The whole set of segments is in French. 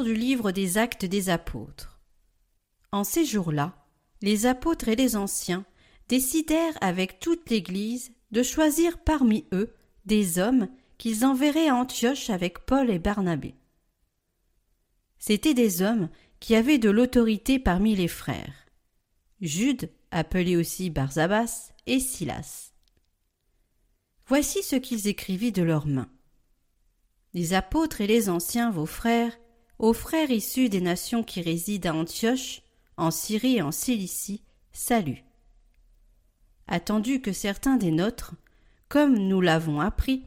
livre des actes des apôtres. En ces jours-là, les apôtres et les anciens décidèrent avec toute l'Église de choisir parmi eux des hommes qu'ils enverraient à Antioche avec Paul et Barnabé. C'étaient des hommes qui avaient de l'autorité parmi les frères. Jude, appelé aussi Barzabas, et Silas. Voici ce qu'ils écrivirent de leurs mains. Les apôtres et les anciens, vos frères, aux frères issus des nations qui résident à Antioche, en Syrie et en Cilicie, salut. Attendu que certains des nôtres, comme nous l'avons appris,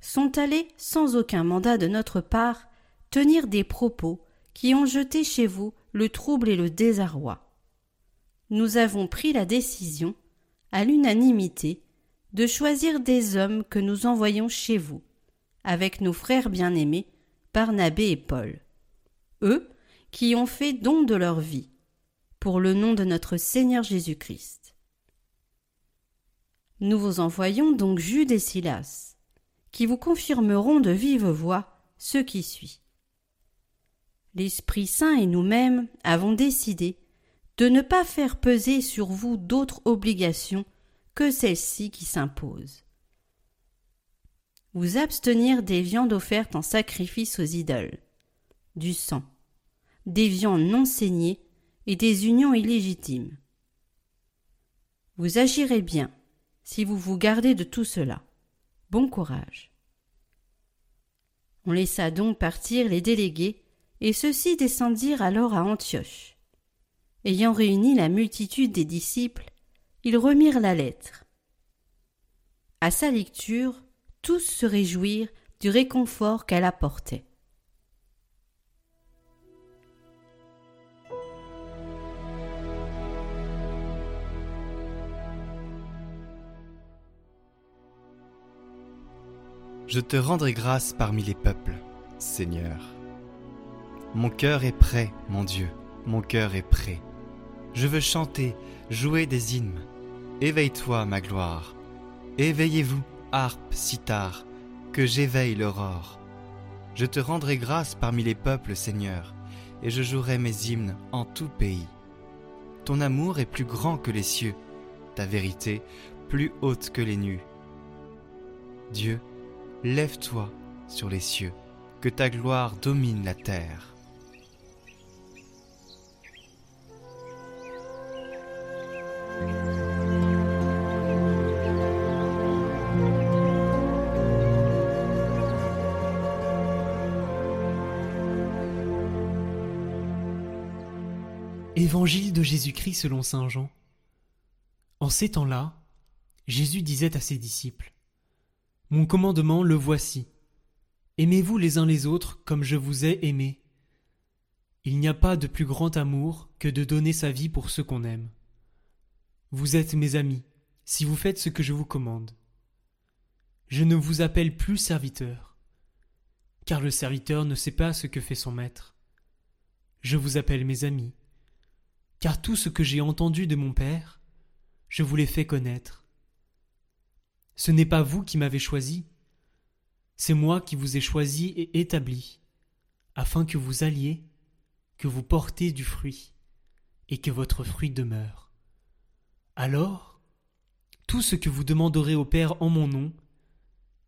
sont allés, sans aucun mandat de notre part, tenir des propos qui ont jeté chez vous le trouble et le désarroi. Nous avons pris la décision, à l'unanimité, de choisir des hommes que nous envoyons chez vous, avec nos frères bien-aimés, Barnabé et Paul. Qui ont fait don de leur vie, pour le nom de notre Seigneur Jésus-Christ. Nous vous envoyons donc Jude et Silas, qui vous confirmeront de vive voix ce qui suit. L'Esprit Saint et nous-mêmes avons décidé de ne pas faire peser sur vous d'autres obligations que celles-ci qui s'imposent. Vous abstenir des viandes offertes en sacrifice aux idoles, du sang, des viandes non saignées et des unions illégitimes. Vous agirez bien si vous vous gardez de tout cela. Bon courage. On laissa donc partir les délégués, et ceux-ci descendirent alors à Antioche. Ayant réuni la multitude des disciples, ils remirent la lettre. À sa lecture, tous se réjouirent du réconfort qu'elle apportait. Je te rendrai grâce parmi les peuples, Seigneur. Mon cœur est prêt, mon Dieu, mon cœur est prêt. Je veux chanter, jouer des hymnes. Éveille-toi, ma gloire. Éveillez-vous, harpe, sitar, que j'éveille l'aurore. Je te rendrai grâce parmi les peuples, Seigneur, et je jouerai mes hymnes en tout pays. Ton amour est plus grand que les cieux, ta vérité plus haute que les nues. Dieu, lève-toi sur les cieux, que ta gloire domine la terre. Évangile de Jésus-Christ selon Saint Jean. En ces temps-là, Jésus disait à ses disciples mon commandement le voici. Aimez-vous les uns les autres comme je vous ai aimé? Il n'y a pas de plus grand amour que de donner sa vie pour ceux qu'on aime. Vous êtes mes amis, si vous faites ce que je vous commande. Je ne vous appelle plus serviteur, car le serviteur ne sait pas ce que fait son maître. Je vous appelle mes amis, car tout ce que j'ai entendu de mon Père, je vous l'ai fait connaître. Ce n'est pas vous qui m'avez choisi, c'est moi qui vous ai choisi et établi, afin que vous alliez, que vous portez du fruit, et que votre fruit demeure. Alors, tout ce que vous demanderez au Père en mon nom,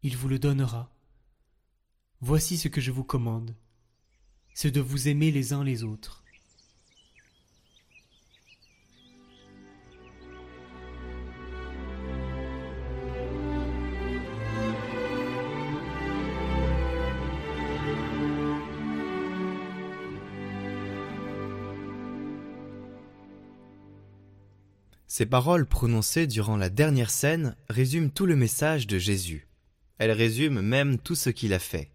il vous le donnera. Voici ce que je vous commande, c'est de vous aimer les uns les autres. Ces paroles prononcées durant la dernière scène résument tout le message de Jésus. Elles résument même tout ce qu'il a fait.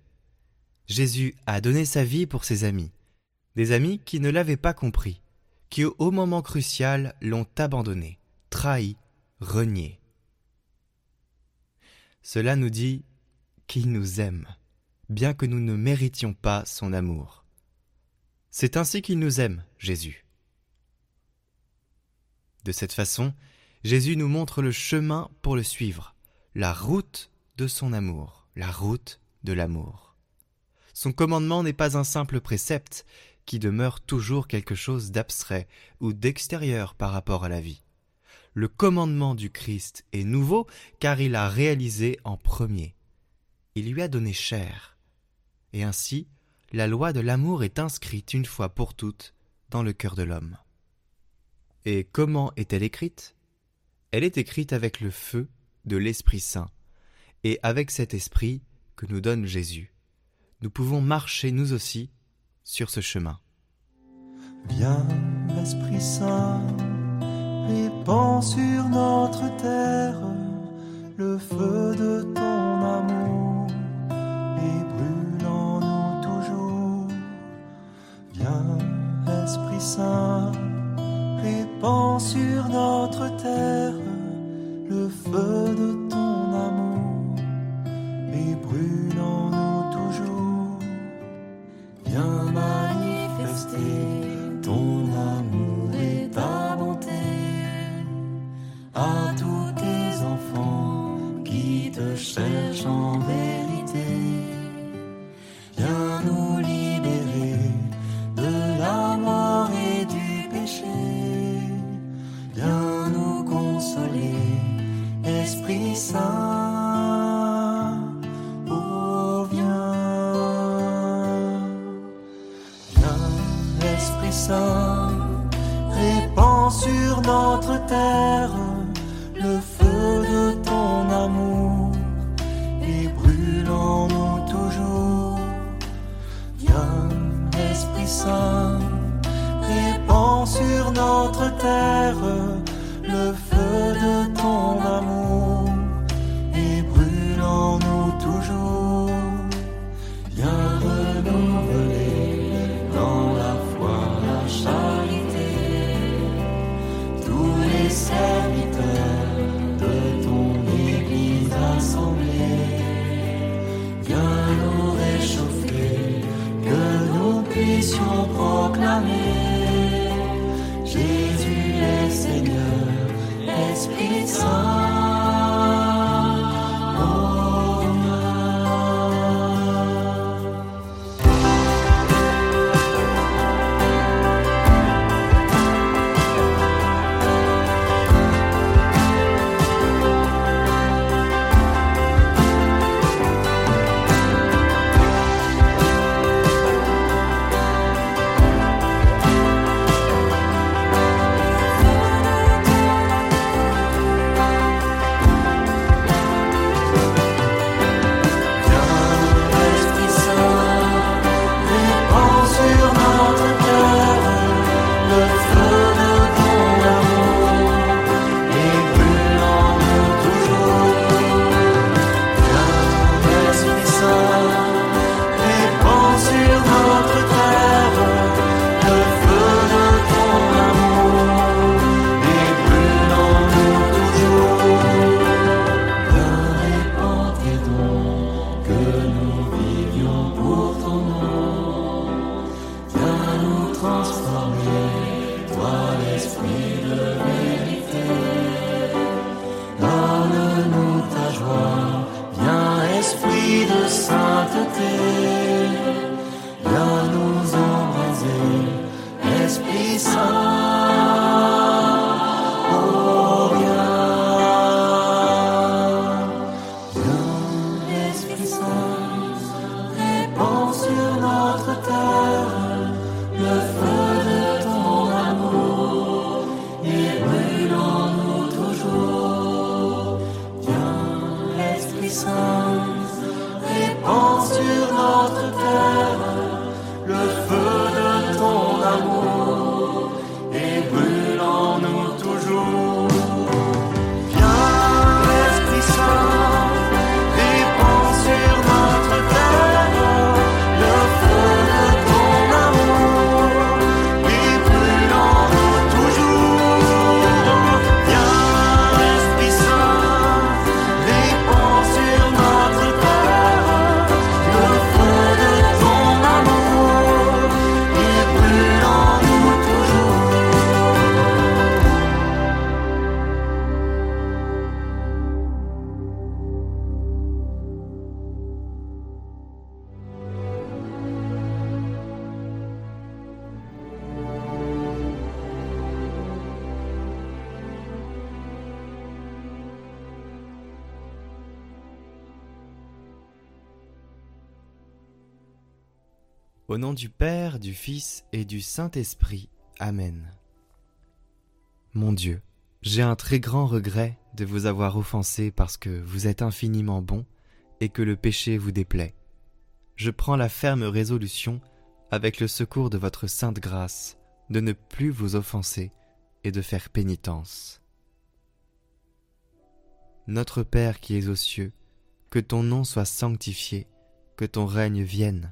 Jésus a donné sa vie pour ses amis, des amis qui ne l'avaient pas compris, qui au moment crucial l'ont abandonné, trahi, renié. Cela nous dit qu'il nous aime, bien que nous ne méritions pas son amour. C'est ainsi qu'il nous aime, Jésus. De cette façon, Jésus nous montre le chemin pour le suivre, la route de son amour, la route de l'amour. Son commandement n'est pas un simple précepte qui demeure toujours quelque chose d'abstrait ou d'extérieur par rapport à la vie. Le commandement du Christ est nouveau car il a réalisé en premier. Il lui a donné chair. Et ainsi, la loi de l'amour est inscrite une fois pour toutes dans le cœur de l'homme. Et comment est-elle écrite? Elle est écrite avec le feu de l'Esprit Saint, et avec cet esprit que nous donne Jésus. Nous pouvons marcher nous aussi sur ce chemin. Viens, Esprit Saint, répand sur notre terre le feu de ton amour et brûle en nous toujours. Viens, Esprit Saint, répand sur notre terre le feu de ton amour et brûle en nous toujours. Viens manifester nous puissions Au nom du Père, du Fils et du Saint-Esprit. Amen. Mon Dieu, j'ai un très grand regret de vous avoir offensé parce que vous êtes infiniment bon et que le péché vous déplaît. Je prends la ferme résolution, avec le secours de votre sainte grâce, de ne plus vous offenser et de faire pénitence. Notre Père qui es aux cieux, que ton nom soit sanctifié, que ton règne vienne,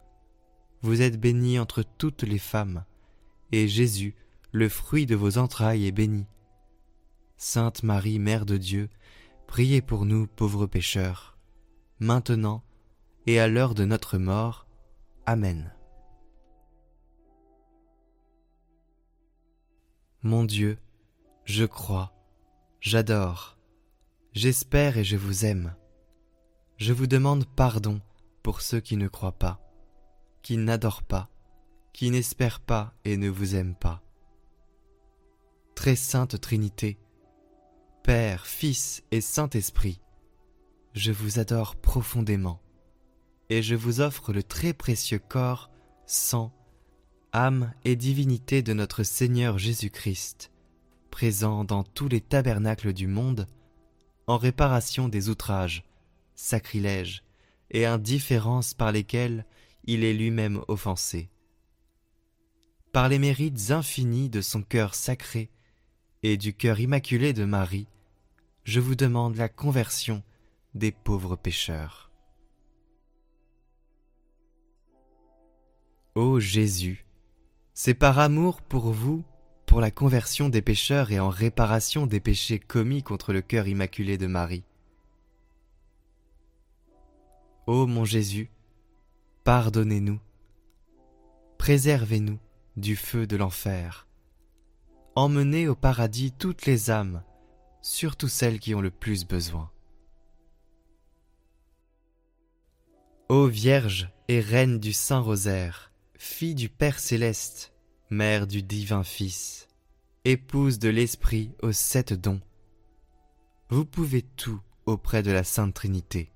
Vous êtes bénie entre toutes les femmes, et Jésus, le fruit de vos entrailles, est béni. Sainte Marie, Mère de Dieu, priez pour nous pauvres pécheurs, maintenant et à l'heure de notre mort. Amen. Mon Dieu, je crois, j'adore, j'espère et je vous aime. Je vous demande pardon pour ceux qui ne croient pas, qui n'adorent pas, qui n'espèrent pas et ne vous aiment pas. Très sainte Trinité, Père, Fils et Saint-Esprit, je vous adore profondément, et je vous offre le très précieux corps, sang, âme et divinité de notre Seigneur Jésus-Christ, présent dans tous les tabernacles du monde, en réparation des outrages, sacrilèges et indifférences par lesquels il est lui-même offensé. Par les mérites infinis de son cœur sacré, et du cœur immaculé de Marie, je vous demande la conversion des pauvres pécheurs. Ô Jésus, c'est par amour pour vous, pour la conversion des pécheurs et en réparation des péchés commis contre le cœur immaculé de Marie. Ô mon Jésus, pardonnez-nous, préservez-nous du feu de l'enfer, emmenez au paradis toutes les âmes, surtout celles qui ont le plus besoin. Ô Vierge et Reine du Saint-Rosaire, fille du Père céleste, Mère du divin Fils, épouse de l'Esprit aux sept dons, vous pouvez tout auprès de la Sainte Trinité.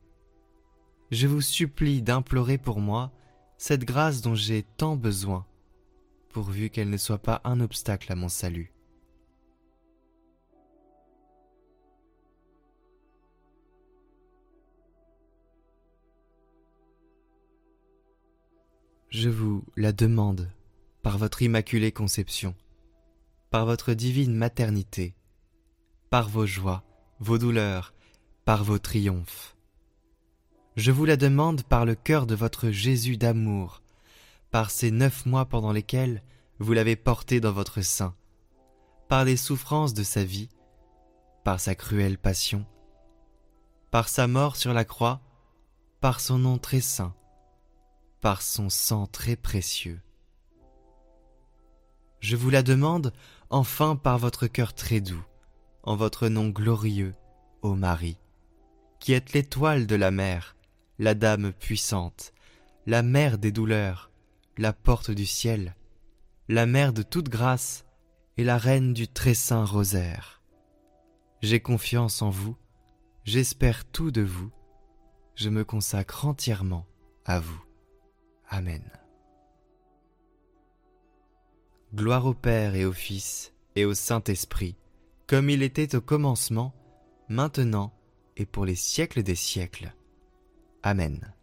Je vous supplie d'implorer pour moi cette grâce dont j'ai tant besoin, pourvu qu'elle ne soit pas un obstacle à mon salut. Je vous la demande par votre immaculée conception, par votre divine maternité, par vos joies, vos douleurs, par vos triomphes. Je vous la demande par le cœur de votre Jésus d'amour, par ces neuf mois pendant lesquels vous l'avez porté dans votre sein, par les souffrances de sa vie, par sa cruelle passion, par sa mort sur la croix, par son nom très saint, par son sang très précieux. Je vous la demande enfin par votre cœur très doux, en votre nom glorieux, ô Marie, qui êtes l'étoile de la mer, la dame puissante, la mère des douleurs, la porte du ciel, la mère de toute grâce et la reine du très saint rosaire. J'ai confiance en vous, j'espère tout de vous, je me consacre entièrement à vous. Amen. Gloire au Père et au Fils et au Saint-Esprit, comme il était au commencement, maintenant et pour les siècles des siècles. Amen.